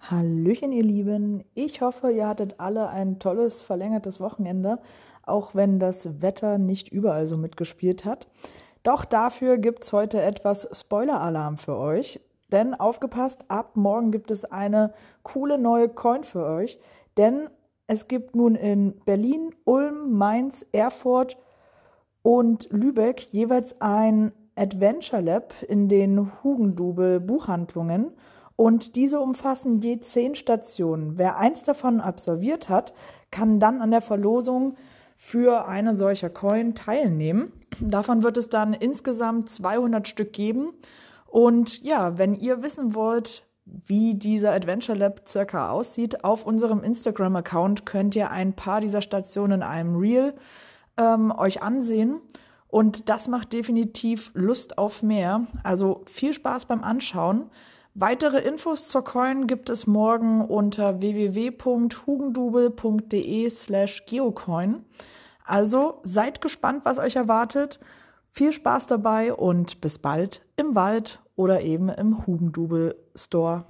Hallöchen, ihr Lieben. Ich hoffe, ihr hattet alle ein tolles verlängertes Wochenende, auch wenn das Wetter nicht überall so mitgespielt hat. Doch dafür gibt es heute etwas Spoiler-Alarm für euch. Denn aufgepasst, ab morgen gibt es eine coole neue Coin für euch. Denn es gibt nun in Berlin, Ulm, Mainz, Erfurt und Lübeck jeweils ein Adventure Lab in den Hugendubel Buchhandlungen. Und diese umfassen je zehn Stationen. Wer eins davon absolviert hat, kann dann an der Verlosung für eine solcher Coin teilnehmen. Davon wird es dann insgesamt 200 Stück geben. Und ja, wenn ihr wissen wollt, wie dieser Adventure Lab circa aussieht, auf unserem Instagram-Account könnt ihr ein paar dieser Stationen in einem Reel ähm, euch ansehen. Und das macht definitiv Lust auf mehr. Also viel Spaß beim Anschauen. Weitere Infos zur Coin gibt es morgen unter www.hugendubel.de slash geocoin. Also seid gespannt, was euch erwartet. Viel Spaß dabei und bis bald im Wald oder eben im Hugendubel Store.